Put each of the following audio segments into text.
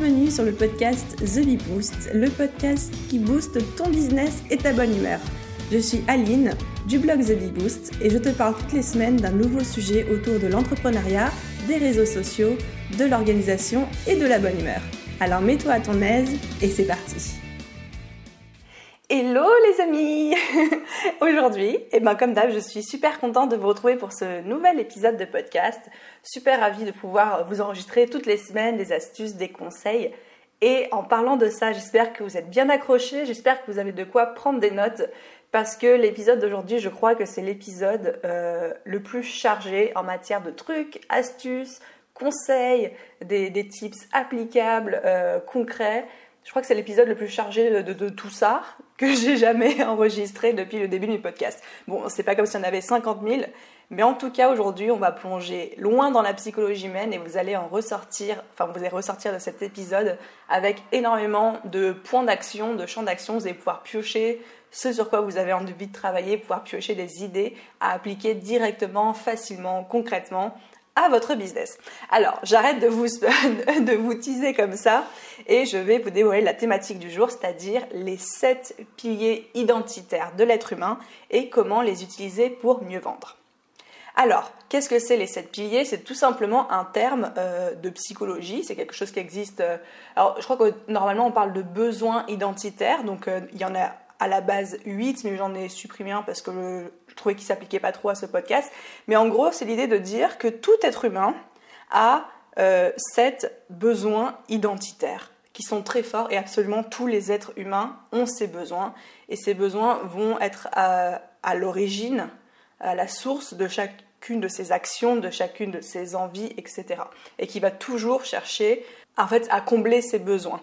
Bienvenue sur le podcast The Bee Boost, le podcast qui booste ton business et ta bonne humeur. Je suis Aline du blog The Bee Boost et je te parle toutes les semaines d'un nouveau sujet autour de l'entrepreneuriat, des réseaux sociaux, de l'organisation et de la bonne humeur. Alors mets-toi à ton aise et c'est parti. Hello les amis Aujourd'hui, et ben comme d'hab, je suis super contente de vous retrouver pour ce nouvel épisode de podcast. Super ravie de pouvoir vous enregistrer toutes les semaines des astuces, des conseils. Et en parlant de ça, j'espère que vous êtes bien accrochés, j'espère que vous avez de quoi prendre des notes parce que l'épisode d'aujourd'hui, je crois que c'est l'épisode euh, le plus chargé en matière de trucs, astuces, conseils, des, tips applicables, euh, concrets. Je crois que c'est l'épisode le plus chargé de, tout ça que j'ai jamais enregistré depuis le début du podcast. Bon, c'est pas comme si on avait 50 000, mais en tout cas aujourd'hui, on va plonger loin dans la psychologie humaine et vous allez en ressortir, enfin vous allez ressortir de cet épisode avec énormément de points d'action, de champs d'action. Vous allez pouvoir piocher ce sur quoi vous avez envie de travailler, pouvoir piocher des idées à appliquer directement, facilement, concrètement votre business. Alors, j'arrête de vous, de vous teaser comme ça et je vais vous dévoiler la thématique du jour, c'est-à-dire les 7 piliers identitaires de l'être humain et comment les utiliser pour mieux vendre. Alors, qu'est-ce que c'est les 7 piliers? C'est tout simplement un terme euh, de psychologie, c'est quelque chose qui existe. Euh, alors, je crois que normalement on parle de besoins identitaires, donc euh, il y en a à la base 8, mais j'en ai supprimé un parce que je, trouvais qu'il s'appliquait pas trop à ce podcast. Mais en gros, c'est l'idée de dire que tout être humain a euh, sept besoins identitaires qui sont très forts et absolument tous les êtres humains ont ces besoins et ces besoins vont être à, à l'origine, à la source de chacune de ces actions, de chacune de ces envies, etc. Et qui va toujours chercher en fait à combler ces besoins.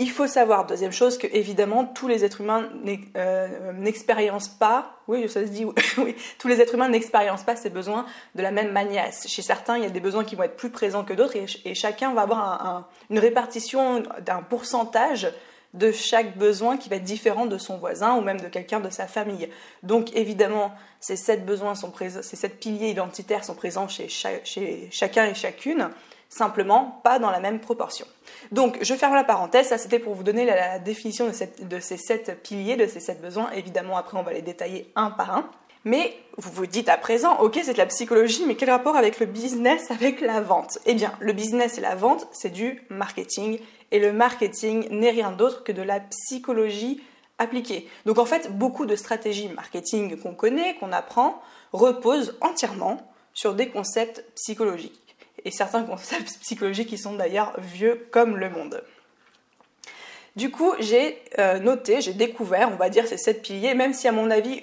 Il faut savoir, deuxième chose, que évidemment tous les êtres humains euh, n'expériencent pas, oui, ça se dit, oui, tous les êtres humains n'expériencent pas ces besoins de la même manière. Chez certains, il y a des besoins qui vont être plus présents que d'autres et, chacun va avoir une répartition d'un pourcentage de chaque besoin qui va être différent de son voisin ou même de quelqu'un de sa famille. Donc évidemment, ces sept besoins sont présents, ces sept piliers identitaires sont présents chez chacun et chacune simplement pas dans la même proportion. Donc je ferme la parenthèse, ça c'était pour vous donner la, définition de, ces sept piliers, de ces sept besoins. Évidemment après on va les détailler un par un. Mais vous vous dites à présent, ok c'est de la psychologie, mais quel rapport avec le business, avec la vente? Eh bien le business et la vente c'est du marketing et le marketing n'est rien d'autre que de la psychologie appliquée. Donc en fait beaucoup de stratégies marketing qu'on connaît, qu'on apprend, reposent entièrement sur des concepts psychologiques et certains concepts psychologiques qui sont d'ailleurs vieux comme le monde. Du coup, j'ai euh, noté, j'ai découvert, on va dire, ces sept piliers, même si à mon avis,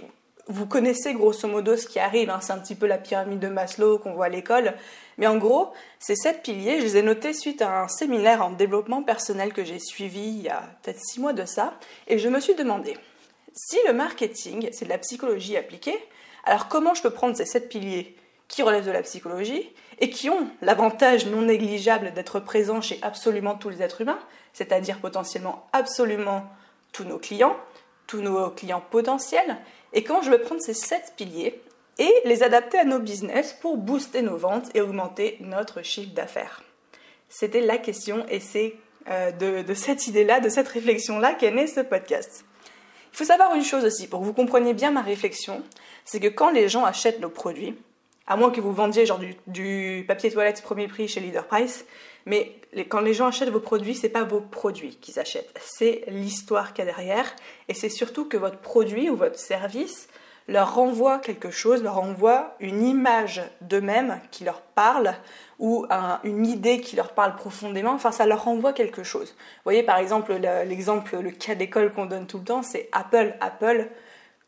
vous connaissez grosso modo ce qui arrive, hein, c'est un petit peu la pyramide de Maslow qu'on voit à l'école, mais en gros, ces sept piliers, je les ai notés suite à un séminaire en développement personnel que j'ai suivi il y a peut-être six mois de ça, et je me suis demandé, si le marketing, c'est de la psychologie appliquée, alors comment je peux prendre ces sept piliers? Qui relèvent de la psychologie et qui ont l'avantage non négligeable d'être présents chez absolument tous les êtres humains, c'est-à-dire potentiellement absolument tous nos clients, tous nos clients potentiels, et comment je vais prendre ces sept piliers et les adapter à nos business pour booster nos ventes et augmenter notre chiffre d'affaires. C'était la question et c'est euh, de, cette idée-là, de cette réflexion-là qu'est né ce podcast. Il faut savoir une chose aussi, pour que vous compreniez bien ma réflexion, c'est que quand les gens achètent nos produits, à moins que vous vendiez genre du, papier toilette premier prix chez Leader Price, mais quand les gens achètent vos produits, c'est pas vos produits qu'ils achètent, c'est l'histoire qu'il y a derrière, et c'est surtout que votre produit ou votre service leur renvoie quelque chose, leur renvoie une image d'eux-mêmes qui leur parle ou une idée qui leur parle profondément, enfin ça leur renvoie quelque chose. Vous voyez par exemple l'exemple, le cas d'école qu'on donne tout le temps, c'est Apple. Apple,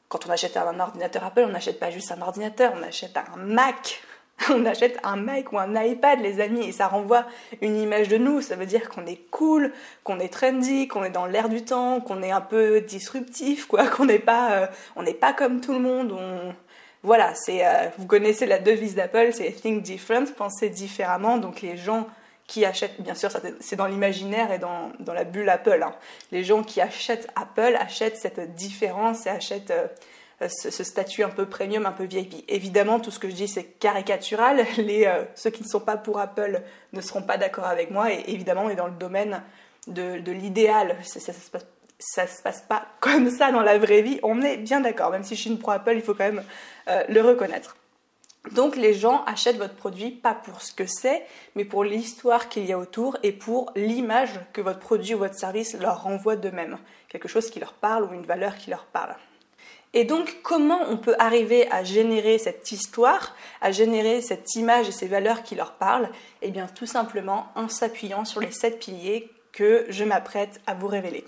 quand on achète un ordinateur Apple, on n'achète pas juste un ordinateur, on achète un Mac. On achète un Mac ou un iPad, les amis, et ça renvoie une image de nous. Ça veut dire qu'on est cool, qu'on est trendy, qu'on est dans l'air du temps, qu'on est un peu disruptif, quoi, qu'on n'est pas, euh, on n'est pas comme tout le monde. On... Voilà, c'est, euh, vous connaissez la devise d'Apple, c'est Think Different, penser différemment. Donc les gens qui achètent, bien sûr, c'est dans l'imaginaire et dans, dans, la bulle Apple. Hein. Les gens qui achètent Apple achètent cette différence et achètent euh, ce, statut un peu premium, un peu VIP. Évidemment, tout ce que je dis, c'est caricatural. Les, ceux qui ne sont pas pour Apple ne seront pas d'accord avec moi. Et évidemment, on est dans le domaine de, de l'idéal. Ça, ça, se passe, se passe pas comme ça dans la vraie vie. On est bien d'accord. Même si je suis une pro Apple, il faut quand même le reconnaître. Donc les gens achètent votre produit pas pour ce que c'est, mais pour l'histoire qu'il y a autour et pour l'image que votre produit ou votre service leur renvoie d'eux-mêmes. Quelque chose qui leur parle ou une valeur qui leur parle. Et donc comment on peut arriver à générer cette histoire, à générer cette image et ces valeurs qui leur parlent? Eh bien tout simplement en s'appuyant sur les sept piliers que je m'apprête à vous révéler.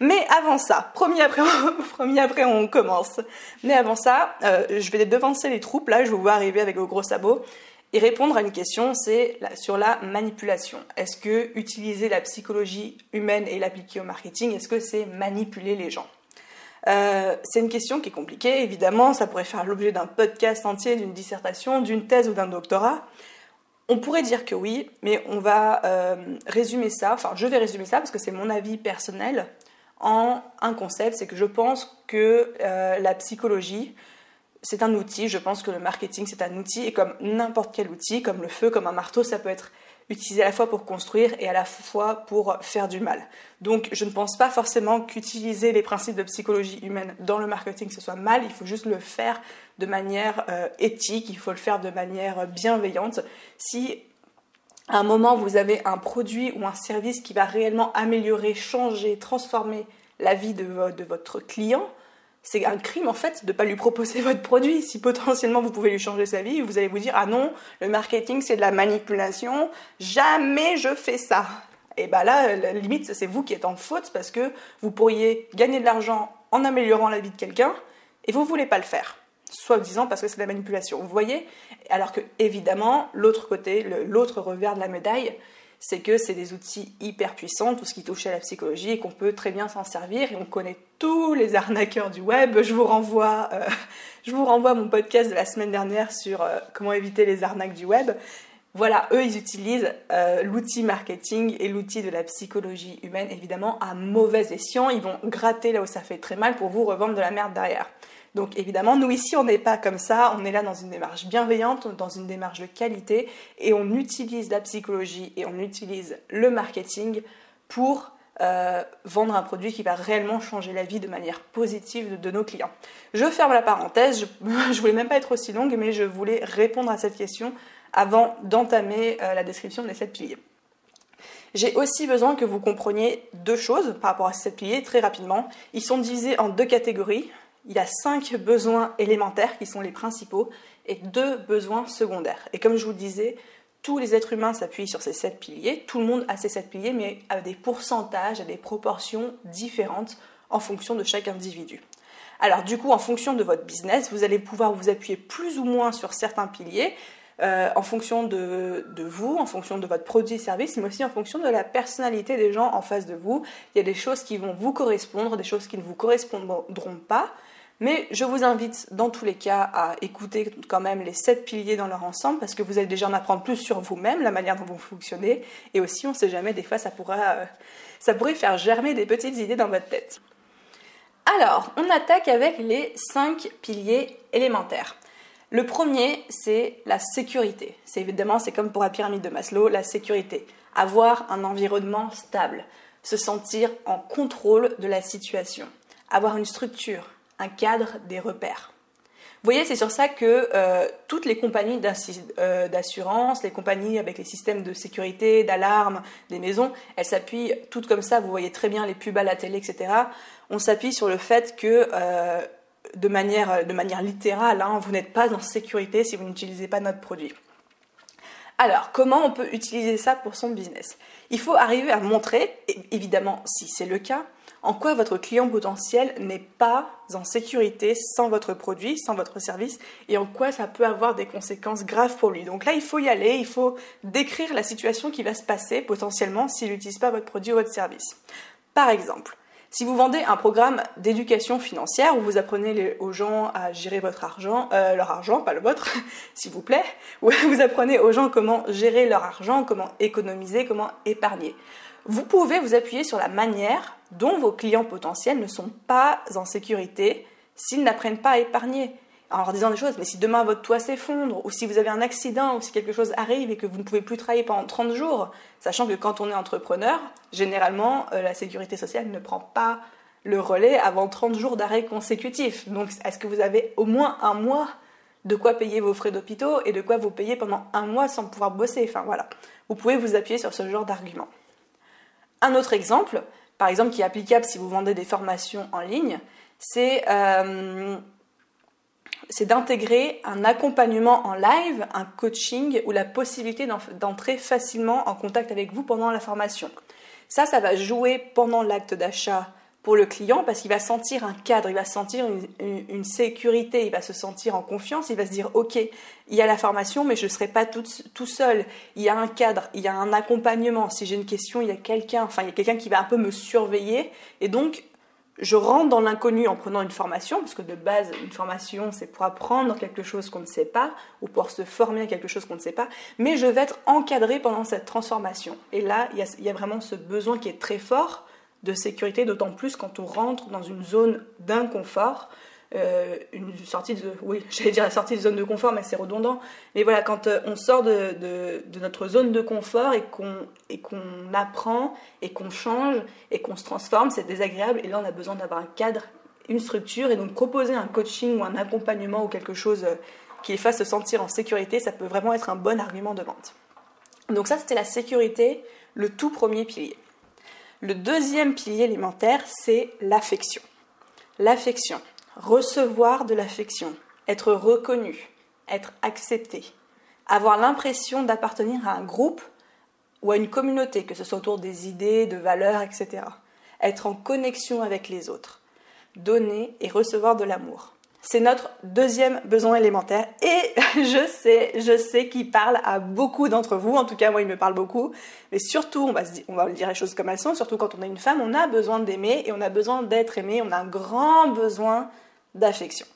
Mais avant ça, promis après on commence. Mais avant ça, euh, je vais devancer les troupes, là je vous vois arriver avec vos gros sabots, et répondre à une question, c'est sur la manipulation. Est-ce que utiliser la psychologie humaine et l'appliquer au marketing, est-ce que c'est manipuler les gens? Euh, c'est une question qui est compliquée, évidemment, ça pourrait faire l'objet d'un podcast entier, d'une dissertation, d'une thèse ou d'un doctorat. On pourrait dire que oui, mais on va euh, résumer ça, enfin je vais résumer ça parce que c'est mon avis personnel en un concept, c'est que je pense que euh, la psychologie, c'est un outil, je pense que le marketing c'est un outil, et comme n'importe quel outil, comme le feu, comme un marteau, ça peut être utilisé à la fois pour construire et à la fois pour faire du mal. Donc je ne pense pas forcément qu'utiliser les principes de psychologie humaine dans le marketing ce soit mal, il faut juste le faire de manière euh, éthique, il faut le faire de manière bienveillante. Si à un moment vous avez un produit ou un service qui va réellement améliorer, changer, transformer la vie de, de votre client, c'est un crime en fait de ne pas lui proposer votre produit. Si potentiellement vous pouvez lui changer sa vie, vous allez vous dire ah non, le marketing c'est de la manipulation, jamais je fais ça. Et bien là, la limite, c'est vous qui êtes en faute parce que vous pourriez gagner de l'argent en améliorant la vie de quelqu'un et vous ne voulez pas le faire. Soit disant parce que c'est de la manipulation. Vous voyez? Alors que évidemment, l'autre côté, l'autre revers de la médaille, c'est que c'est des outils hyper puissants, tout ce qui touche à la psychologie, et qu'on peut très bien s'en servir. Et on connaît tous les arnaqueurs du web. Je vous renvoie, euh, je vous renvoie mon podcast de la semaine dernière sur euh, comment éviter les arnaques du web. Voilà, eux, ils utilisent euh, l'outil marketing et l'outil de la psychologie humaine, évidemment, à mauvais escient. Ils vont gratter là où ça fait très mal pour vous revendre de la merde derrière. Donc évidemment, nous ici, on n'est pas comme ça, on est là dans une démarche bienveillante, dans une démarche de qualité, et on utilise la psychologie et on utilise le marketing pour euh, vendre un produit qui va réellement changer la vie de manière positive de, nos clients. Je ferme la parenthèse, je ne voulais même pas être aussi longue, mais je voulais répondre à cette question avant d'entamer euh, la description des sept piliers. J'ai aussi besoin que vous compreniez deux choses par rapport à ces sept piliers très rapidement. Ils sont divisés en deux catégories il a cinq besoins élémentaires qui sont les principaux et deux besoins secondaires. Et comme je vous le disais, tous les êtres humains s'appuient sur ces sept piliers, tout le monde a ces sept piliers, mais à des pourcentages, à des proportions différentes en fonction de chaque individu. Alors du coup, en fonction de votre business, vous allez pouvoir vous appuyer plus ou moins sur certains piliers, euh, en fonction de, de, vous, en fonction de votre produit et service, mais aussi en fonction de la personnalité des gens en face de vous. Il y a des choses qui vont vous correspondre, des choses qui ne vous correspondront pas. Mais je vous invite dans tous les cas à écouter quand même les sept piliers dans leur ensemble parce que vous allez déjà en apprendre plus sur vous-même, la manière dont vous fonctionnez. Et aussi, on ne sait jamais, des fois, ça, pourra, euh, ça pourrait faire germer des petites idées dans votre tête. Alors, on attaque avec les cinq piliers élémentaires. Le premier, c'est la sécurité. C'est évidemment, c'est comme pour la pyramide de Maslow, la sécurité. Avoir un environnement stable, se sentir en contrôle de la situation, avoir une structure, un cadre, des repères. Vous voyez, c'est sur ça que euh, toutes les compagnies euh, d'assurance, les compagnies avec les systèmes de sécurité, d'alarme, des maisons, elles s'appuient toutes comme ça. Vous voyez très bien les pubs à la télé, etc. On s'appuie sur le fait que, euh, de, manière, de manière littérale, hein, vous n'êtes pas en sécurité si vous n'utilisez pas notre produit. Alors, comment on peut utiliser ça pour son business? Il faut arriver à montrer, évidemment, si c'est le cas, en quoi votre client potentiel n'est pas en sécurité sans votre produit, sans votre service, et en quoi ça peut avoir des conséquences graves pour lui. Donc là, il faut y aller, il faut décrire la situation qui va se passer potentiellement s'il n'utilise pas votre produit ou votre service. Par exemple, si vous vendez un programme d'éducation financière où vous apprenez aux gens à gérer votre argent, euh, leur argent, pas le vôtre, s'il vous plaît, où vous apprenez aux gens comment gérer leur argent, comment économiser, comment épargner. Vous pouvez vous appuyer sur la manière dont vos clients potentiels ne sont pas en sécurité s'ils n'apprennent pas à épargner en leur disant des choses, mais si demain votre toit s'effondre, ou si vous avez un accident, ou si quelque chose arrive et que vous ne pouvez plus travailler pendant 30 jours, sachant que quand on est entrepreneur, généralement, euh, la sécurité sociale ne prend pas le relais avant 30 jours d'arrêt consécutif. Donc, est-ce que vous avez au moins un mois de quoi payer vos frais d'hôpitaux et de quoi vous payer pendant un mois sans pouvoir bosser? Enfin, voilà. Vous pouvez vous appuyer sur ce genre d'argument. Un autre exemple, par exemple, qui est applicable si vous vendez des formations en ligne, c'est euh, c'est d'intégrer un accompagnement en live, un coaching ou la possibilité d'entrer facilement en contact avec vous pendant la formation. Ça, ça va jouer pendant l'acte d'achat pour le client parce qu'il va sentir un cadre, il va sentir une, sécurité, il va se sentir en confiance, il va se dire ok, il y a la formation mais je ne serai pas tout, tout, seul, il y a un cadre, il y a un accompagnement, si j'ai une question, il y a quelqu'un, enfin il y a quelqu'un qui va un peu me surveiller. Et donc je rentre dans l'inconnu en prenant une formation, parce que de base, une formation, c'est pour apprendre quelque chose qu'on ne sait pas, ou pour se former à quelque chose qu'on ne sait pas, mais je vais être encadré pendant cette transformation. Et là, il y, a, vraiment ce besoin qui est très fort de sécurité, d'autant plus quand on rentre dans une zone d'inconfort, une sortie de, oui, j'allais dire la sortie de zone de confort, mais c'est redondant. Mais voilà, quand euh, on sort de, de, notre zone de confort et qu'on qu'on apprend et qu'on change et qu'on se transforme, c'est désagréable. Et là, on a besoin d'avoir un cadre, une structure, et donc proposer un coaching ou un accompagnement ou quelque chose euh, qui fasse se sentir en sécurité, ça peut vraiment être un bon argument de vente. Donc ça, c'était la sécurité, le tout premier pilier. Le deuxième pilier élémentaire, c'est l'affection. L'affection recevoir de l'affection, être reconnu, être accepté, avoir l'impression d'appartenir à un groupe ou à une communauté, que ce soit autour des idées, de valeurs, etc. Être en connexion avec les autres, donner et recevoir de l'amour. C'est notre deuxième besoin élémentaire et je sais, je sais qu'il parle à beaucoup d'entre vous, en tout cas moi il me parle beaucoup, mais surtout, on va, on va dire les choses comme elles sont, surtout quand on est une femme, on a besoin d'aimer et on a besoin d'être aimé, on a un grand besoin d'affection.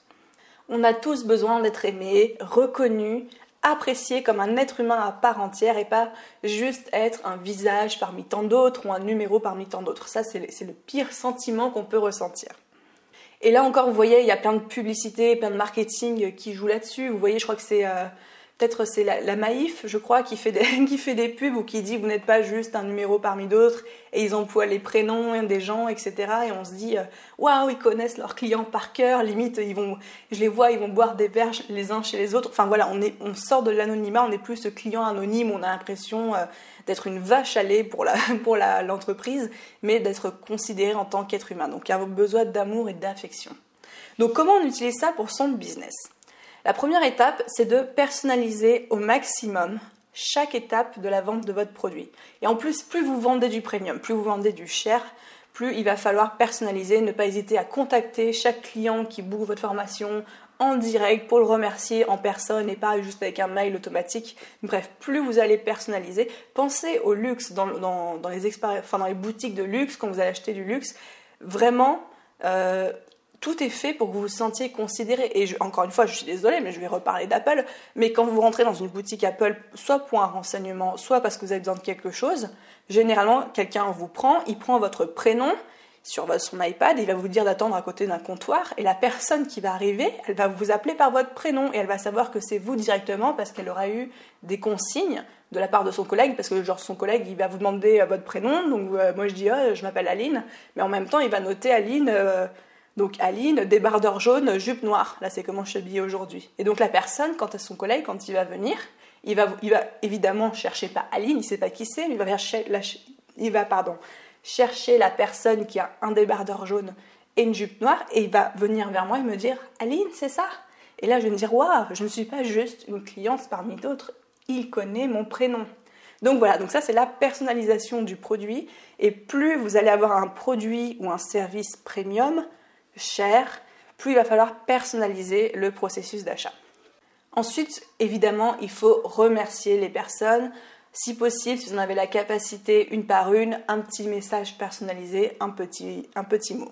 On a tous besoin d'être aimé, reconnu, apprécié comme un être humain à part entière et pas juste être un visage parmi tant d'autres ou un numéro parmi tant d'autres. Ça, c'est le pire sentiment qu'on peut ressentir. Et là encore, vous voyez, il y a plein de publicités, plein de marketing qui jouent là-dessus. Vous voyez, je crois que c'est euh, peut-être c'est la, Maïf, je crois, qui fait, des, pubs ou qui dit vous n'êtes pas juste un numéro parmi d'autres et ils emploient les prénoms des gens, etc. Et on se dit euh, waouh, ils connaissent leurs clients par cœur, limite, ils vont, je les vois, ils vont boire des verres les uns chez les autres. Enfin voilà, on, est, on sort de l'anonymat, on n'est plus ce client anonyme, on a l'impression euh, d'être une vache à lait pour l'entreprise, mais d'être considéré en tant qu'être humain. Donc il y a besoin d'amour et d'affection. Donc comment on utilise ça pour son business? La première étape, c'est de personnaliser au maximum chaque étape de la vente de votre produit. Et en plus, plus vous vendez du premium, plus vous vendez du cher, plus il va falloir personnaliser, ne pas hésiter à contacter chaque client qui book votre formation en direct pour le remercier en personne et pas juste avec un mail automatique. Bref, plus vous allez personnaliser, pensez au luxe dans, les, les boutiques de luxe quand vous allez acheter du luxe. Vraiment, euh, tout est fait pour que vous vous sentiez considéré. Et encore une fois, je suis désolée, mais je vais reparler d'Apple. Mais quand vous rentrez dans une boutique Apple, soit pour un renseignement, soit parce que vous avez besoin de quelque chose, généralement, quelqu'un vous prend, il prend votre prénom sur son iPad, il va vous dire d'attendre à côté d'un comptoir, et la personne qui va arriver, elle va vous appeler par votre prénom, et elle va savoir que c'est vous directement parce qu'elle aura eu des consignes de la part de son collègue, parce que genre son collègue, il va vous demander euh, votre prénom, donc euh, moi je dis, oh, je m'appelle Aline, mais en même temps, il va noter Aline... Euh, donc Aline, débardeur jaune, jupe noire. Là, c'est comment je suis habillée aujourd'hui. Et donc la personne, quand à son collègue, quand il va venir, il va, il va évidemment chercher pas Aline, il sait pas qui c'est, mais il va, chercher la, il va pardon, chercher la personne qui a un débardeur jaune et une jupe noire, et il va venir vers moi et me dire Aline, c'est ça? Et là, je vais me dire Waouh, je ne suis pas juste une cliente parmi d'autres, il connaît mon prénom. Donc voilà, donc ça c'est la personnalisation du produit. Et plus vous allez avoir un produit ou un service premium, cher, plus il va falloir personnaliser le processus d'achat. Ensuite, évidemment, il faut remercier les personnes. Si possible, si vous en avez la capacité, une par une, un petit message personnalisé, un petit, mot.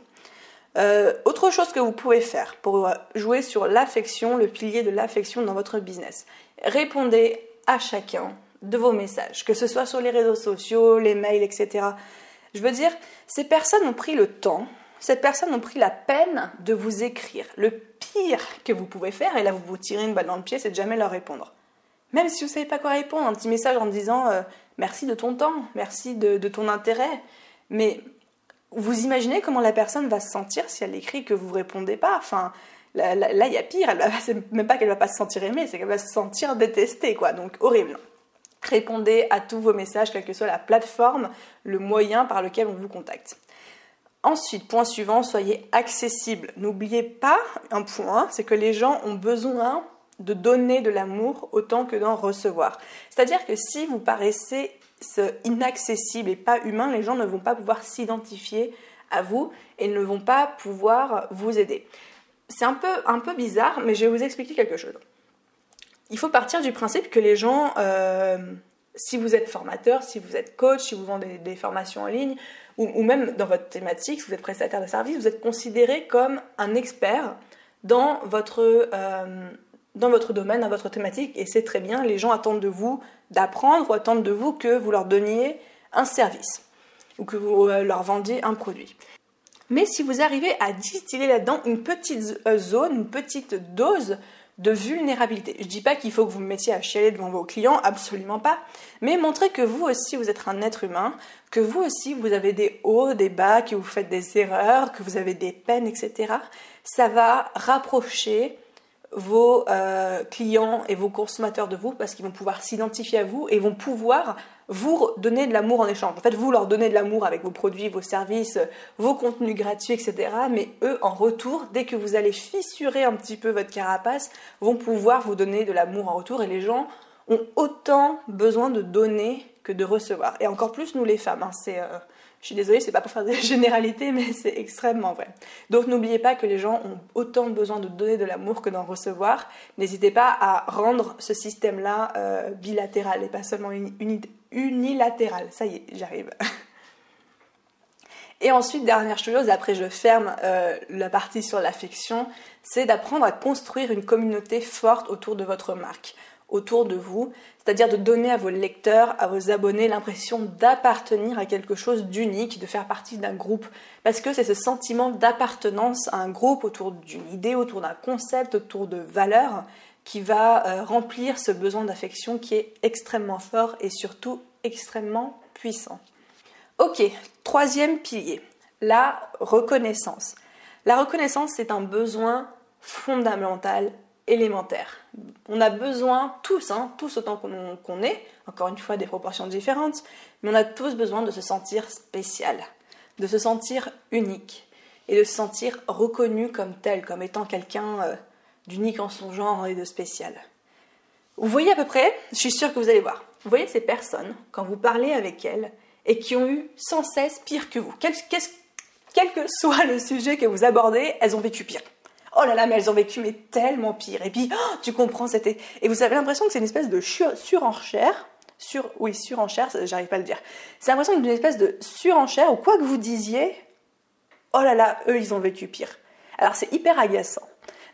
Euh, autre chose que vous pouvez faire pour jouer sur l'affection, le pilier de l'affection dans votre business. Répondez à chacun de vos messages, que ce soit sur les réseaux sociaux, les mails, etc. Je veux dire, ces personnes ont pris le temps cette personne a pris la peine de vous écrire. Le pire que vous pouvez faire, et là vous vous tirez une balle dans le pied, c'est de jamais leur répondre. Même si vous ne savez pas quoi répondre, un petit message en disant euh, merci de ton temps, merci de, ton intérêt. Mais vous imaginez comment la personne va se sentir si elle écrit que vous ne répondez pas Enfin, là, il y a pire. C'est même pas qu'elle va pas se sentir aimée, c'est qu'elle va se sentir détestée, quoi. Donc horrible. Répondez à tous vos messages, quelle que soit la plateforme, le moyen par lequel on vous contacte. Ensuite, point suivant, soyez accessible. N'oubliez pas un point, c'est que les gens ont besoin de donner de l'amour autant que d'en recevoir. C'est-à-dire que si vous paraissez inaccessible et pas humain, les gens ne vont pas pouvoir s'identifier à vous et ne vont pas pouvoir vous aider. C'est un peu, un peu bizarre, mais je vais vous expliquer quelque chose. Il faut partir du principe que les gens, euh, si vous êtes formateur, si vous êtes coach, si vous vendez des formations en ligne, ou, même dans votre thématique, si vous êtes prestataire de service, vous êtes considéré comme un expert dans votre, euh, dans votre domaine, dans votre thématique, et c'est très bien, les gens attendent de vous d'apprendre ou attendent de vous que vous leur donniez un service ou que vous euh, leur vendiez un produit. Mais si vous arrivez à distiller là-dedans une petite euh, zone, une petite dose de vulnérabilité. Je ne dis pas qu'il faut que vous vous mettiez à chialer devant vos clients, absolument pas, mais montrez que vous aussi vous êtes un être humain, que vous aussi vous avez des hauts, des bas, que vous faites des erreurs, que vous avez des peines, etc. Ça va rapprocher vos euh, clients et vos consommateurs de vous parce qu'ils vont pouvoir s'identifier à vous et vont pouvoir vous donner de l'amour en échange. En fait, vous leur donnez de l'amour avec vos produits, vos services, vos contenus gratuits, etc. Mais eux, en retour, dès que vous allez fissurer un petit peu votre carapace, vont pouvoir vous donner de l'amour en retour. Et les gens ont autant besoin de donner que de recevoir. Et encore plus nous les femmes. Hein. c'est euh, je suis désolée, c'est pas pour faire des généralités, mais c'est extrêmement vrai. Donc n'oubliez pas que les gens ont autant besoin de donner de l'amour que d'en recevoir. N'hésitez pas à rendre ce système-là euh, bilatéral et pas seulement unilatéral. Ça y est, j'arrive. Et ensuite, dernière chose, après je ferme euh, la partie sur l'affection, c'est d'apprendre à construire une communauté forte autour de votre marque autour de vous, c'est-à-dire de donner à vos lecteurs, à vos abonnés l'impression d'appartenir à quelque chose d'unique, de faire partie d'un groupe, parce que c'est ce sentiment d'appartenance à un groupe autour d'une idée, autour d'un concept, autour de valeurs, qui va euh, remplir ce besoin d'affection qui est extrêmement fort et surtout extrêmement puissant. Ok, troisième pilier, la reconnaissance. La reconnaissance, c'est un besoin fondamental élémentaire. On a besoin, tous, hein, tous autant qu'on est, encore une fois des proportions différentes, mais on a tous besoin de se sentir spécial, de se sentir unique et de se sentir reconnu comme tel, comme étant quelqu'un euh, d'unique en son genre et de spécial. Vous voyez à peu près, je suis sûre que vous allez voir, vous voyez ces personnes, quand vous parlez avec elles, et qui ont eu sans cesse pire que vous. quel que soit le sujet que vous abordez, elles ont vécu pire oh là là, mais elles ont vécu mais tellement pire. Et puis, oh, tu comprends, c'était... Et vous avez l'impression que c'est une espèce de surenchère, sur, oui, surenchère, j'arrive pas à le dire. C'est l'impression d'une espèce de surenchère où quoi que vous disiez, oh là là, eux, ils ont vécu pire. Alors c'est hyper agaçant.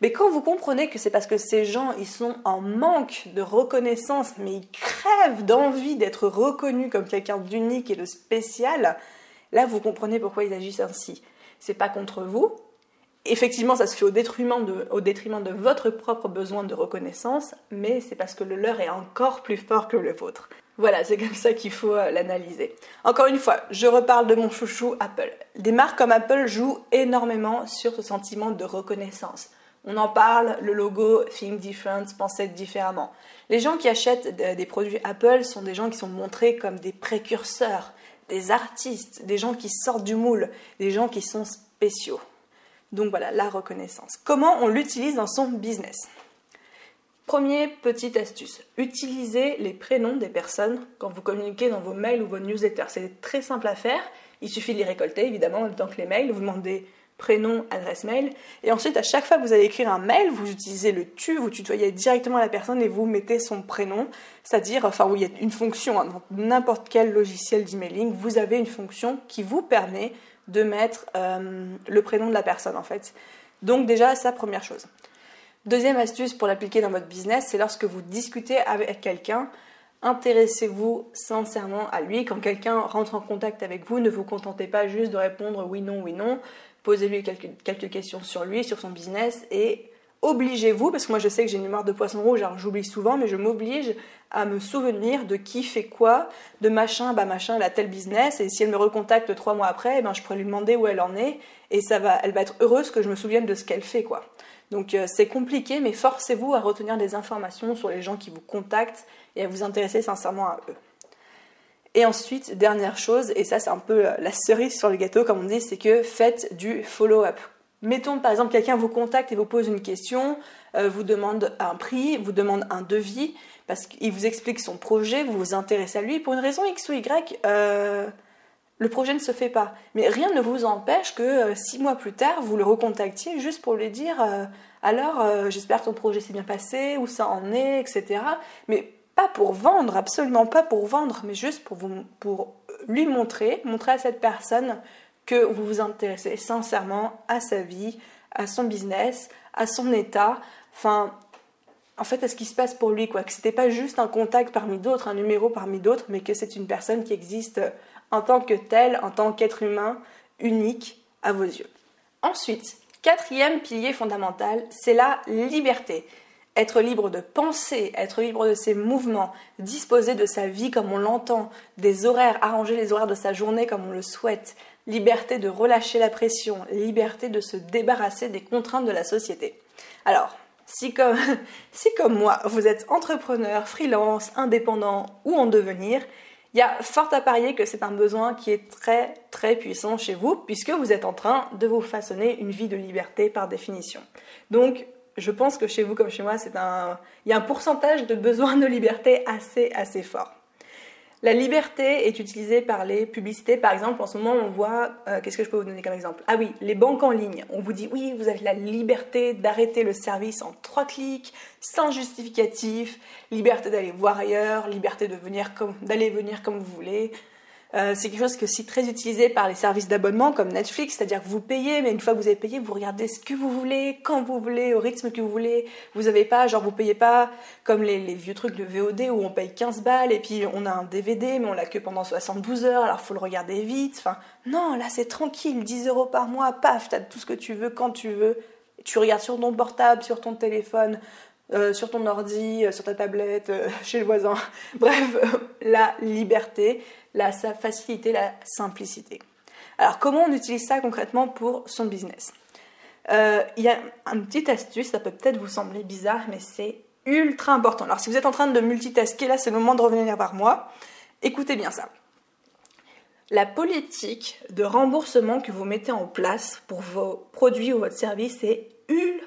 Mais quand vous comprenez que c'est parce que ces gens, ils sont en manque de reconnaissance, mais ils crèvent d'envie d'être reconnus comme quelqu'un d'unique et de spécial, là vous comprenez pourquoi ils agissent ainsi. C'est pas contre vous, effectivement, ça se fait au détriment, de, au détriment de votre propre besoin de reconnaissance, mais c'est parce que le leur est encore plus fort que le vôtre. Voilà, c'est comme ça qu'il faut euh, l'analyser. Encore une fois, je reparle de mon chouchou Apple. Des marques comme Apple jouent énormément sur ce sentiment de reconnaissance. On en parle, le logo Think Different, pensez différemment. Les gens qui achètent des produits Apple sont des gens qui sont montrés comme des précurseurs, des artistes, des gens qui sortent du moule, des gens qui sont spéciaux. Donc voilà, la reconnaissance. Comment on l'utilise dans son business? Premier petite astuce, utilisez les prénoms des personnes quand vous communiquez dans vos mails ou vos newsletters. C'est très simple à faire. Il suffit de les récolter évidemment en même temps que les mails. Vous demandez prénom, adresse mail. Et ensuite, à chaque fois que vous allez écrire un mail, vous utilisez le tu, vous tutoyez directement la personne et vous mettez son prénom. C'est-à-dire, enfin, il y a une fonction, hein, dans n'importe quel logiciel d'emailing, vous avez une fonction qui vous permet de mettre euh, le prénom de la personne en fait. Donc déjà, ça, première chose. Deuxième astuce pour l'appliquer dans votre business, c'est lorsque vous discutez avec quelqu'un, Intéressez-vous sincèrement à lui. Quand quelqu'un rentre en contact avec vous, ne vous contentez pas juste de répondre oui, non, oui, non. Posez-lui quelques, quelques questions sur lui, sur son business et obligez-vous, parce que moi je sais que j'ai une mémoire de poisson rouge, alors j'oublie souvent, mais je m'oblige à me souvenir de qui fait quoi, de machin, bah machin, elle a tel business, et si elle me recontacte trois mois après, eh ben, je pourrais lui demander où elle en est, et ça va, elle va être heureuse que je me souvienne de ce qu'elle fait, quoi. Donc euh, c'est compliqué, mais forcez-vous à retenir des informations sur les gens qui vous contactent et à vous intéresser sincèrement à eux. Et ensuite, dernière chose, et ça c'est un peu la cerise sur le gâteau comme on dit, c'est que faites du follow-up. Mettons par exemple quelqu'un vous contacte et vous pose une question, euh, vous demande un prix, vous demande un devis, parce qu'il vous explique son projet, vous vous intéressez à lui, pour une raison X ou Y, euh, le projet ne se fait pas. Mais rien ne vous empêche que euh, six mois plus tard, vous le recontactiez juste pour lui dire alors j'espère que ton projet s'est bien passé, où ça en est, etc. Mais pas pour vendre, absolument pas pour vendre, mais juste pour, vous, pour lui montrer, montrer à cette personne que vous vous intéressez sincèrement à sa vie, à son business, à son état, enfin, en fait, à ce qui se passe pour lui, quoi. Que c'était pas juste un contact parmi d'autres, un numéro parmi d'autres, mais que c'est une personne qui existe en tant que telle, en tant qu'être humain, unique à vos yeux. Ensuite, quatrième pilier fondamental, c'est la liberté. Être libre de penser, être libre de ses mouvements, disposer de sa vie comme on l'entend, des horaires, arranger les horaires de sa journée comme on le souhaite, liberté de relâcher la pression, liberté de se débarrasser des contraintes de la société. Alors, si comme, moi, vous êtes entrepreneur, freelance, indépendant ou en devenir, il y a fort à parier que c'est un besoin qui est très très puissant chez vous puisque vous êtes en train de vous façonner une vie de liberté par définition. Je pense que chez vous comme chez moi, c'est un, il y a un pourcentage de besoin de liberté assez assez fort. La liberté est utilisée par les publicités. Par exemple, en ce moment, on voit, euh, qu'est-ce que je peux vous donner comme exemple? Ah oui, les banques en ligne. On vous dit, oui, vous avez la liberté d'arrêter le service en trois clics, sans justificatif, liberté d'aller voir ailleurs, liberté venir d'aller venir comme vous voulez. Euh, c'est quelque chose qui est aussi très utilisé par les services d'abonnement comme Netflix, c'est-à-dire que vous payez, mais une fois que vous avez payé, vous regardez ce que vous voulez, quand vous voulez, au rythme que vous voulez. Vous n'avez pas, genre vous payez pas comme les, vieux trucs de VOD où on paye 15 balles et puis on a un DVD, mais on l'a que pendant 72 heures, alors faut le regarder vite. Enfin, non, là c'est tranquille, 10 euros par mois, paf, t'as tout ce que tu veux quand tu veux. Tu regardes sur ton portable, sur ton téléphone, euh, sur ton ordi, euh, sur ta tablette, chez le voisin. Bref, la liberté, la facilité, la simplicité. Alors comment on utilise ça concrètement pour son business? Euh, Il y a une petite astuce, ça peut peut-être vous sembler bizarre, mais c'est ultra important. Alors si vous êtes en train de multitasker, là c'est le moment de revenir vers moi. Écoutez bien ça. La politique de remboursement que vous mettez en place pour vos produits ou votre service est ultra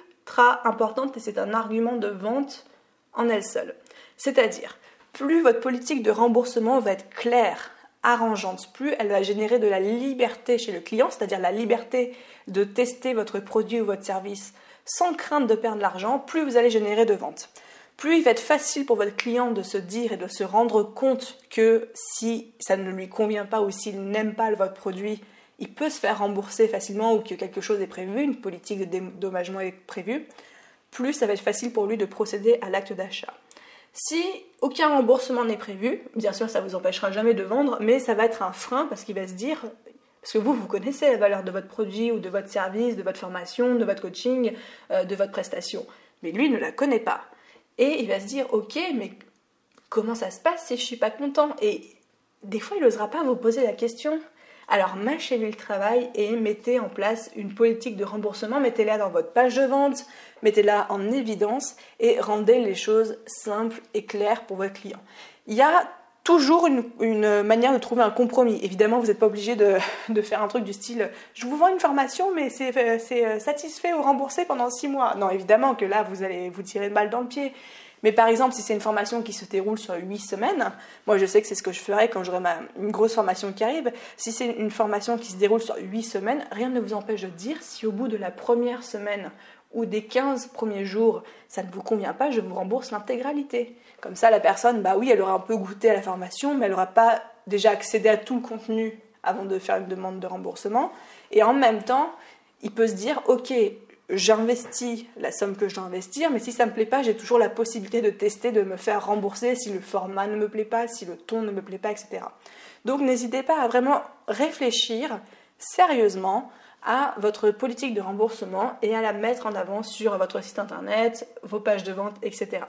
importante et c'est un argument de vente en elle seule. C'est-à-dire, plus votre politique de remboursement va être claire, arrangeante, plus elle va générer de la liberté chez le client, c'est-à-dire la liberté de tester votre produit ou votre service sans crainte de perdre l'argent, plus vous allez générer de ventes. Plus il va être facile pour votre client de se dire et de se rendre compte que si ça ne lui convient pas ou s'il n'aime pas votre produit, il peut se faire rembourser facilement ou que quelque chose est prévu, une politique de dédommagement est prévue, plus ça va être facile pour lui de procéder à l'acte d'achat. Si aucun remboursement n'est prévu, bien sûr ça ne vous empêchera jamais de vendre, mais ça va être un frein parce qu'il va se dire, parce que vous, vous connaissez la valeur de votre produit ou de votre service, de votre formation, de votre coaching, euh, de votre prestation. Mais lui ne la connaît pas. Et il va se dire, ok, mais comment ça se passe si je suis pas content? Et des fois, il n'osera pas vous poser la question. Alors mâchez-lui le travail et mettez en place une politique de remboursement, mettez-la dans votre page de vente, mettez-la en évidence et rendez les choses simples et claires pour votre client. Il y a toujours une, manière de trouver un compromis. Évidemment, vous n'êtes pas obligé de, faire un truc du style je vous vends une formation, mais c'est euh, satisfait ou remboursé pendant six mois. Non, évidemment que là, vous allez vous tirer une balle dans le pied. Mais par exemple, si c'est une formation qui se déroule sur 8 semaines, moi je sais que c'est ce que je ferai quand j'aurai une grosse formation qui arrive. Si c'est une formation qui se déroule sur 8 semaines, rien ne vous empêche de dire si au bout de la première semaine ou des 15 premiers jours, ça ne vous convient pas, je vous rembourse l'intégralité. Comme ça, la personne, bah oui, elle aura un peu goûté à la formation, mais elle n'aura pas déjà accédé à tout le contenu avant de faire une demande de remboursement. Et en même temps, il peut se dire, ok, j'investis la somme que je dois investir, mais si ça ne me plaît pas, j'ai toujours la possibilité de tester, de me faire rembourser si le format ne me plaît pas, si le ton ne me plaît pas, etc. Donc n'hésitez pas à vraiment réfléchir sérieusement à votre politique de remboursement et à la mettre en avant sur votre site internet, vos pages de vente, etc.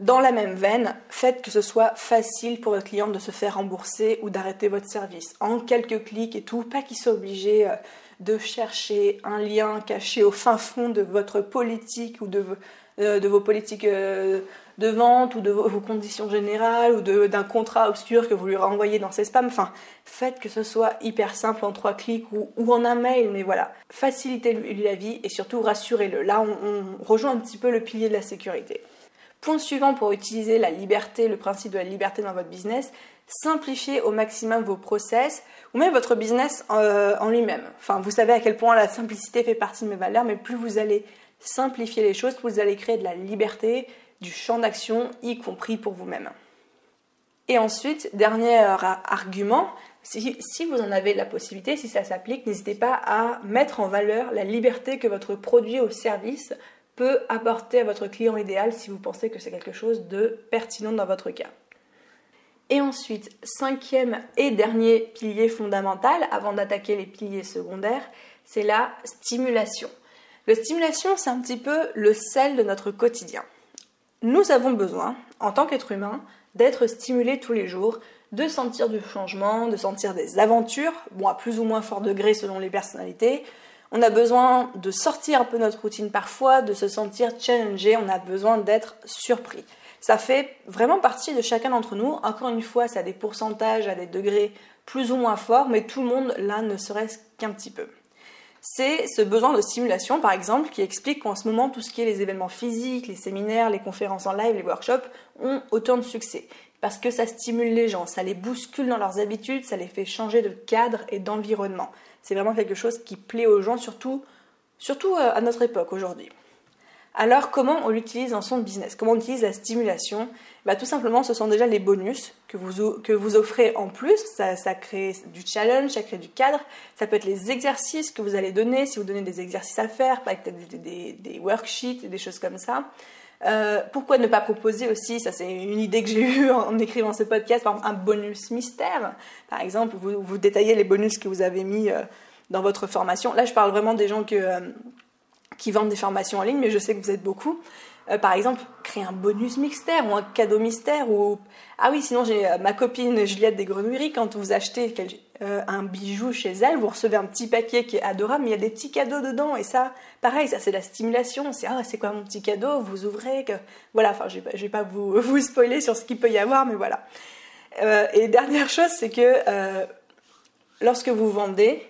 Dans la même veine, faites que ce soit facile pour votre client de se faire rembourser ou d'arrêter votre service. En quelques clics et tout, pas qu'il soit obligé euh, de chercher un lien caché au fin fond de votre politique ou de, euh, vos politiques euh, de vente ou de vos, conditions générales ou d'un contrat obscur que vous lui renvoyez dans ses spams. Enfin, faites que ce soit hyper simple en trois clics ou, en un mail, mais voilà, facilitez-lui la vie et surtout rassurez-le. Là, on, on rejoint un petit peu le pilier de la sécurité. Point suivant pour utiliser la liberté, le principe de la liberté dans votre business, simplifiez au maximum vos process ou même votre business euh, en lui-même. Enfin, vous savez à quel point la simplicité fait partie de mes valeurs, mais plus vous allez simplifier les choses, plus vous allez créer de la liberté, du champ d'action, y compris pour vous-même. Et ensuite, dernier argument, si, si, vous en avez la possibilité, si ça s'applique, n'hésitez pas à mettre en valeur la liberté que votre produit ou service peut apporter à votre client idéal si vous pensez que c'est quelque chose de pertinent dans votre cas. Et ensuite, cinquième et dernier pilier fondamental, avant d'attaquer les piliers secondaires, c'est la stimulation. La stimulation, c'est un petit peu le sel de notre quotidien. Nous avons besoin, en tant qu'être humain, d'être stimulés tous les jours, de sentir du changement, de sentir des aventures, bon à plus ou moins fort degré selon les personnalités. On a besoin de sortir un peu notre routine parfois, de se sentir challengé, on a besoin d'être surpris. Ça fait vraiment partie de chacun d'entre nous. Encore une fois, ça a des pourcentages, à des degrés plus ou moins forts, mais tout le monde là ne serait-ce qu'un petit peu. C'est ce besoin de stimulation, par exemple, qui explique qu'en ce moment, tout ce qui est les événements physiques, les séminaires, les conférences en live, les workshops, ont autant de succès. Parce que ça stimule les gens, ça les bouscule dans leurs habitudes, ça les fait changer de cadre et d'environnement. C'est vraiment quelque chose qui plaît aux gens, surtout, surtout euh, à notre époque aujourd'hui. Alors comment on l'utilise dans son business? Comment on utilise la stimulation? Bah, Tout simplement, ce sont déjà les bonus que vous, que vous offrez en plus. Ça, crée du challenge, ça crée du cadre. Ça peut être les exercices que vous allez donner, si vous donnez des exercices à faire, peut-être des, des, des, worksheets, des choses comme ça. Euh, pourquoi ne pas proposer aussi, ça c'est une idée que j'ai eue en écrivant ce podcast, par exemple, un bonus mystère. Par exemple, vous, vous détaillez les bonus que vous avez mis euh, dans votre formation. Là, je parle vraiment des gens que... Euh, qui vendent des formations en ligne, mais je sais que vous êtes beaucoup. Euh, par exemple, créer un bonus mystère ou un cadeau mystère ou ah oui, sinon j'ai euh, ma copine Juliette des Grenouilleries quand vous achetez euh, un bijou chez elle, vous recevez un petit paquet qui est adorable, mais il y a des petits cadeaux dedans et ça, pareil, ça c'est la stimulation. C'est ah c'est quoi mon petit cadeau? Vous ouvrez que voilà. Enfin, je vais, vais pas vous spoiler sur ce qu'il peut y avoir, mais voilà. et dernière chose, c'est que lorsque vous vendez,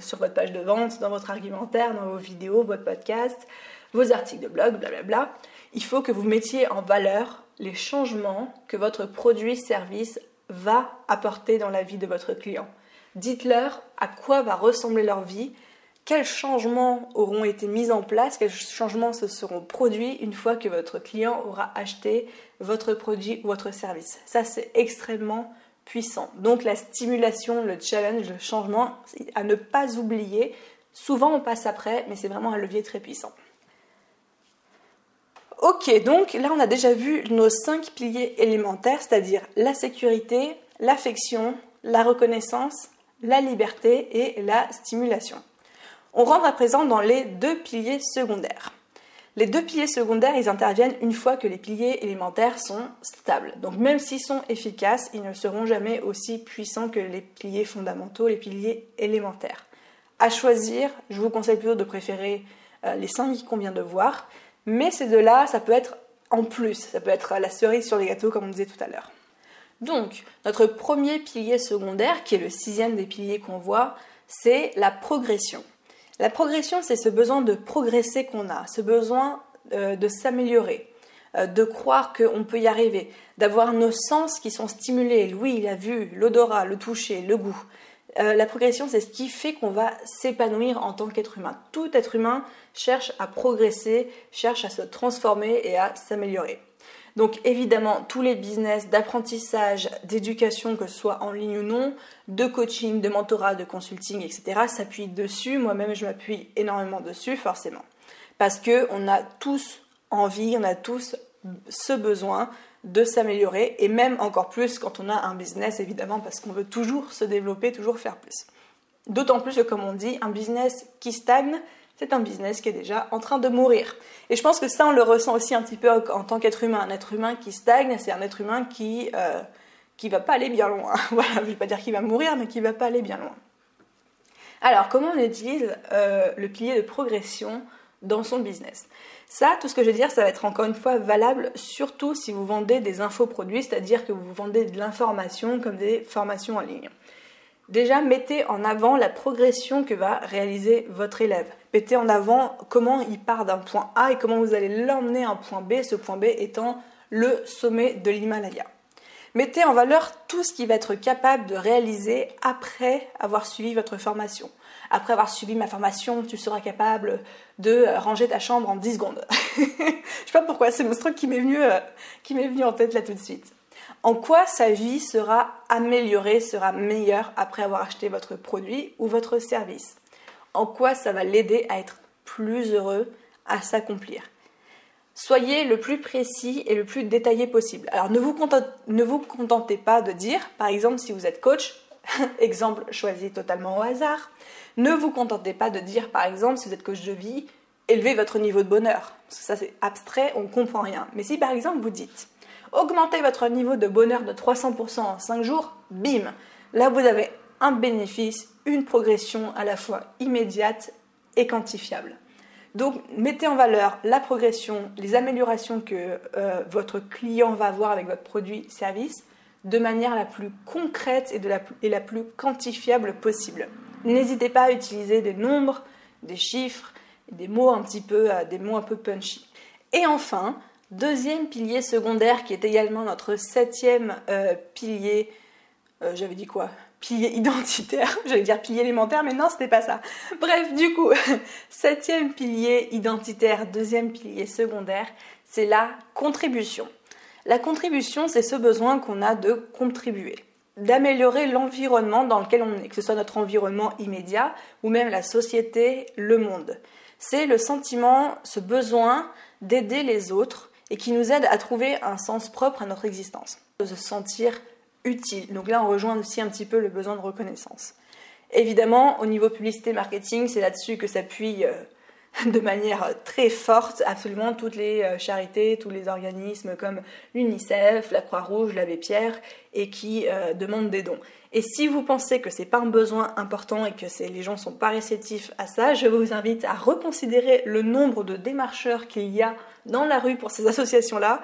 sur votre page de vente, dans votre argumentaire, dans vos vidéos, votre podcast, vos articles de blog, blablabla. Il faut que vous mettiez en valeur les changements que votre produit, service va apporter dans la vie de votre client. Dites-leur à quoi va ressembler leur vie, quels changements auront été mis en place, quels changements se seront produits une fois que votre client aura acheté votre produit ou votre service. Ça, c'est extrêmement puissant. Donc la stimulation, le challenge, le changement, à ne pas oublier. Souvent on passe après, mais c'est vraiment un levier très puissant. Ok, donc là on a déjà vu nos cinq piliers élémentaires, c'est-à-dire la sécurité, l'affection, la reconnaissance, la liberté et la stimulation. On rentre à présent dans les deux piliers secondaires. Les deux piliers secondaires, ils interviennent une fois que les piliers élémentaires sont stables. Donc même s'ils sont efficaces, ils ne seront jamais aussi puissants que les piliers fondamentaux, les piliers élémentaires. À choisir, je vous conseille plutôt de préférer euh, les cinq qu'on vient de voir, mais ces deux-là, ça peut être en plus, ça peut être la cerise sur les gâteaux comme on disait tout à l'heure. Donc, notre premier pilier secondaire, qui est le sixième des piliers qu'on voit, c'est la progression. La progression, c'est ce besoin de progresser qu'on a, ce besoin euh, de s'améliorer, euh, de croire qu'on peut y arriver, d'avoir nos sens qui sont stimulés, l'ouïe, la vue, l'odorat, le toucher, le goût. Euh, la progression, c'est ce qui fait qu'on va s'épanouir en tant qu'être humain. Tout être humain cherche à progresser, cherche à se transformer et à s'améliorer. Donc évidemment, tous les business d'apprentissage, d'éducation, que ce soit en ligne ou non, de coaching, de mentorat, de consulting, etc., s'appuient dessus. Moi-même, je m'appuie énormément dessus, forcément. Parce qu'on a tous envie, on a tous ce besoin de s'améliorer, et même encore plus quand on a un business, évidemment, parce qu'on veut toujours se développer, toujours faire plus. D'autant plus que, comme on dit, un business qui stagne, c'est un business qui est déjà en train de mourir. Et je pense que ça, on le ressent aussi un petit peu en tant qu'être humain. Un être humain qui stagne, c'est un être humain qui euh, qui va pas aller bien loin. voilà, je ne vais pas dire qu'il va mourir, mais qui va pas aller bien loin. Alors, comment on utilise euh, le pilier de progression dans son business? Ça, tout ce que je vais dire, ça va être encore une fois valable surtout si vous vendez des infoproduits, c'est-à-dire que vous vendez de l'information comme des formations en ligne. Déjà, mettez en avant la progression que va réaliser votre élève. Mettez en avant comment il part d'un point A et comment vous allez l'emmener à un point B, ce point B étant le sommet de l'Himalaya. Mettez en valeur tout ce qu'il va être capable de réaliser après avoir suivi votre formation. Après avoir suivi ma formation, tu seras capable de ranger ta chambre en 10 secondes. Je sais pas pourquoi, c'est mon truc qui m'est venu, euh, qui m'est venu en tête là tout de suite en quoi sa vie sera améliorée, sera meilleure après avoir acheté votre produit ou votre service? En quoi ça va l'aider à être plus heureux, à s'accomplir. Soyez le plus précis et le plus détaillé possible. Alors ne vous, contentez, pas de dire, par exemple si vous êtes coach, exemple choisi totalement au hasard, ne vous contentez pas de dire, par exemple si vous êtes coach de vie, élevez votre niveau de bonheur. Ça c'est abstrait, on ne comprend rien. Mais si par exemple vous dites, augmentez votre niveau de bonheur de 300% en 5 jours, bim, là vous avez un bénéfice, une progression à la fois immédiate et quantifiable. Donc mettez en valeur la progression, les améliorations que euh, votre client va avoir avec votre produit, service, de manière la plus concrète et, la, et la plus quantifiable possible. N'hésitez pas à utiliser des nombres, des chiffres, des mots un petit peu, euh, des mots un peu punchy. Et enfin, Deuxième pilier secondaire qui est également notre septième euh, pilier, j'avais dit quoi? Pilier identitaire, j'allais dire pilier élémentaire, mais non, c'était pas ça. Bref, du coup, septième pilier identitaire, deuxième pilier secondaire, c'est la contribution. La contribution, c'est ce besoin qu'on a de contribuer, d'améliorer l'environnement dans lequel on est, que ce soit notre environnement immédiat ou même la société, le monde. C'est le sentiment, ce besoin d'aider les autres et qui nous aide à trouver un sens propre à notre existence, de se sentir Donc là, on rejoint aussi un petit peu le besoin de reconnaissance. Évidemment, au niveau publicité marketing, c'est là-dessus que s'appuie euh, de manière très forte absolument toutes les euh, charités, tous les organismes comme l'UNICEF, la Croix-Rouge, l'Abbé Pierre et qui euh, demandent des dons. Et si vous pensez que c'est pas un besoin important et que les gens sont pas réceptifs à ça, je vous invite à reconsidérer le nombre de démarcheurs qu'il y a dans la rue pour ces associations-là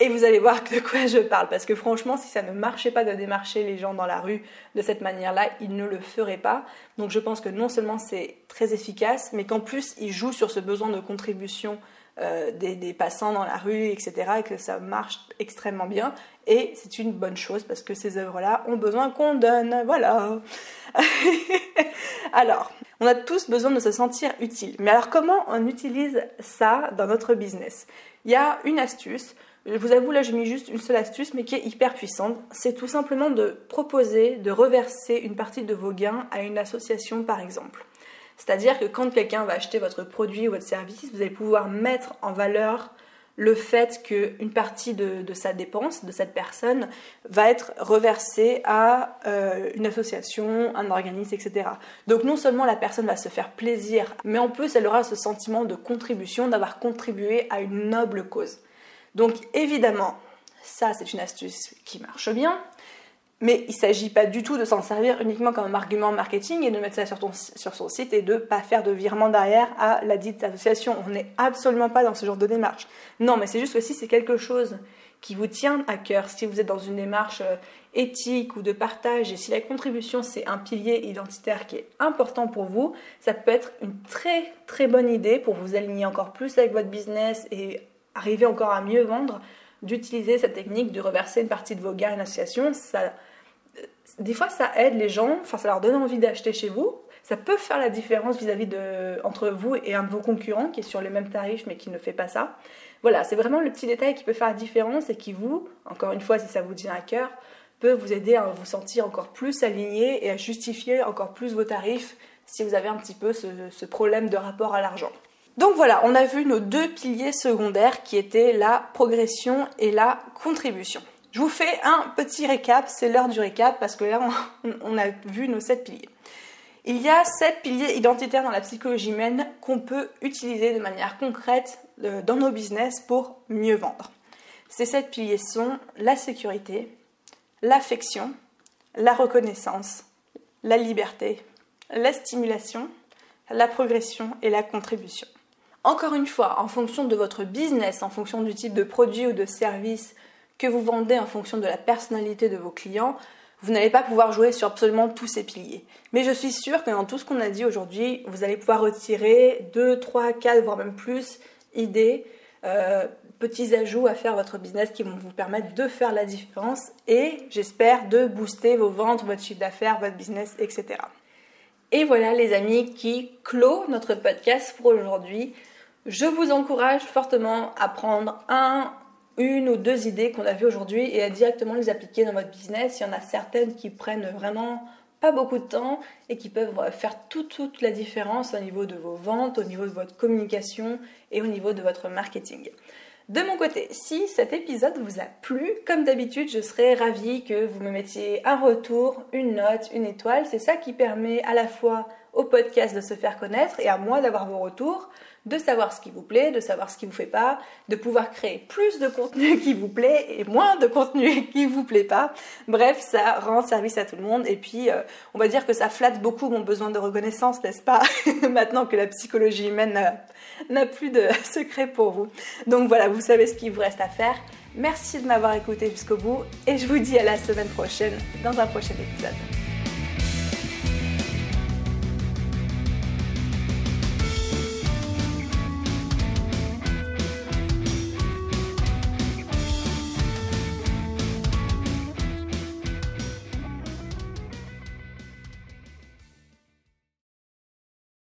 et vous allez voir de quoi je parle. Parce que franchement, si ça ne marchait pas de démarcher les gens dans la rue de cette manière-là, ils ne le feraient pas. Donc je pense que non seulement c'est très efficace, mais qu'en plus, ils jouent sur ce besoin de contribution euh, des, passants dans la rue, etc. Et que ça marche extrêmement bien. Et c'est une bonne chose parce que ces œuvres-là ont besoin qu'on donne. Voilà. alors, on a tous besoin de se sentir utile. Mais alors comment on utilise ça dans notre business? Il y a une astuce. Je vous avoue, là, j'ai mis juste une seule astuce, mais qui est hyper puissante. C'est tout simplement de proposer, de reverser une partie de vos gains à une association, par exemple. C'est-à-dire que quand quelqu'un va acheter votre produit ou votre service, vous allez pouvoir mettre en valeur le fait qu'une partie de, sa dépense, de cette personne, va être reversée à euh, une association, un organisme, etc. Donc non seulement la personne va se faire plaisir, mais en plus elle aura ce sentiment de contribution, d'avoir contribué à une noble cause. Donc évidemment, ça c'est une astuce qui marche bien, mais il ne s'agit pas du tout de s'en servir uniquement comme argument marketing et de mettre ça sur, sur son site et de ne pas faire de virement derrière à la dite association. On n'est absolument pas dans ce genre de démarche. Non, mais c'est juste que si c'est quelque chose qui vous tient à cœur, si vous êtes dans une démarche euh, éthique ou de partage et si la contribution c'est un pilier identitaire qui est important pour vous, ça peut être une très très bonne idée pour vous aligner encore plus avec votre business et arriver encore à mieux vendre, d'utiliser cette technique de reverser une partie de vos gains à une association. Ça, euh, des fois, ça aide les gens, enfin, ça leur donne envie d'acheter chez vous. Ça peut faire la différence vis-à-vis de entre vous et un de vos concurrents qui est sur les mêmes tarifs mais qui ne fait pas ça. Voilà, c'est vraiment le petit détail qui peut faire la différence et qui vous, encore une fois si ça vous tient à cœur, peut vous aider à vous sentir encore plus aligné et à justifier encore plus vos tarifs si vous avez un petit peu ce, problème de rapport à l'argent. Donc voilà, on a vu nos deux piliers secondaires qui étaient la progression et la contribution. Je vous fais un petit récap, c'est l'heure du récap parce que là on, a vu nos sept piliers. Il y a sept piliers identitaires dans la psychologie humaine qu'on peut utiliser de manière concrète euh, dans nos business pour mieux vendre. Ces sept piliers sont la sécurité, l'affection, la reconnaissance, la liberté, la stimulation, la progression et la contribution. Encore une fois, en fonction de votre business, en fonction du type de produit ou de service que vous vendez, en fonction de la personnalité de vos clients, vous n'allez pas pouvoir jouer sur absolument tous ces piliers. Mais je suis sûre que dans tout ce qu'on a dit aujourd'hui, vous allez pouvoir retirer 2, 3, 4, voire même plus idées euh, petits ajouts à faire à votre business qui vont vous permettre de faire la différence et j'espère de booster vos ventes, votre chiffre d'affaires, votre business, etc. Et voilà les amis qui clôt notre podcast pour aujourd'hui. Je vous encourage fortement à prendre un, une ou deux idées qu'on a vues aujourd'hui et à directement les appliquer dans votre business. Il y en a certaines qui prennent vraiment pas beaucoup de temps et qui peuvent faire toute, toute la différence au niveau de vos ventes, au niveau de votre communication et au niveau de votre marketing. De mon côté, si cet épisode vous a plu, comme d'habitude, je serais ravie que vous me mettiez un retour, une note, une étoile. C'est ça qui permet à la fois au podcast de se faire connaître et à moi d'avoir vos retours de savoir ce qui vous plaît, de savoir ce qui vous fait pas, de pouvoir créer plus de contenu qui vous plaît et moins de contenu qui vous plaît pas. Bref, ça rend service à tout le monde et puis euh, on va dire que ça flatte beaucoup mon besoin de reconnaissance, n'est-ce pas Maintenant que la psychologie humaine n'a plus de secret pour vous. Donc voilà, vous savez ce qu'il vous reste à faire. Merci de m'avoir écouté jusqu'au bout et je vous dis à la semaine prochaine dans un prochain épisode.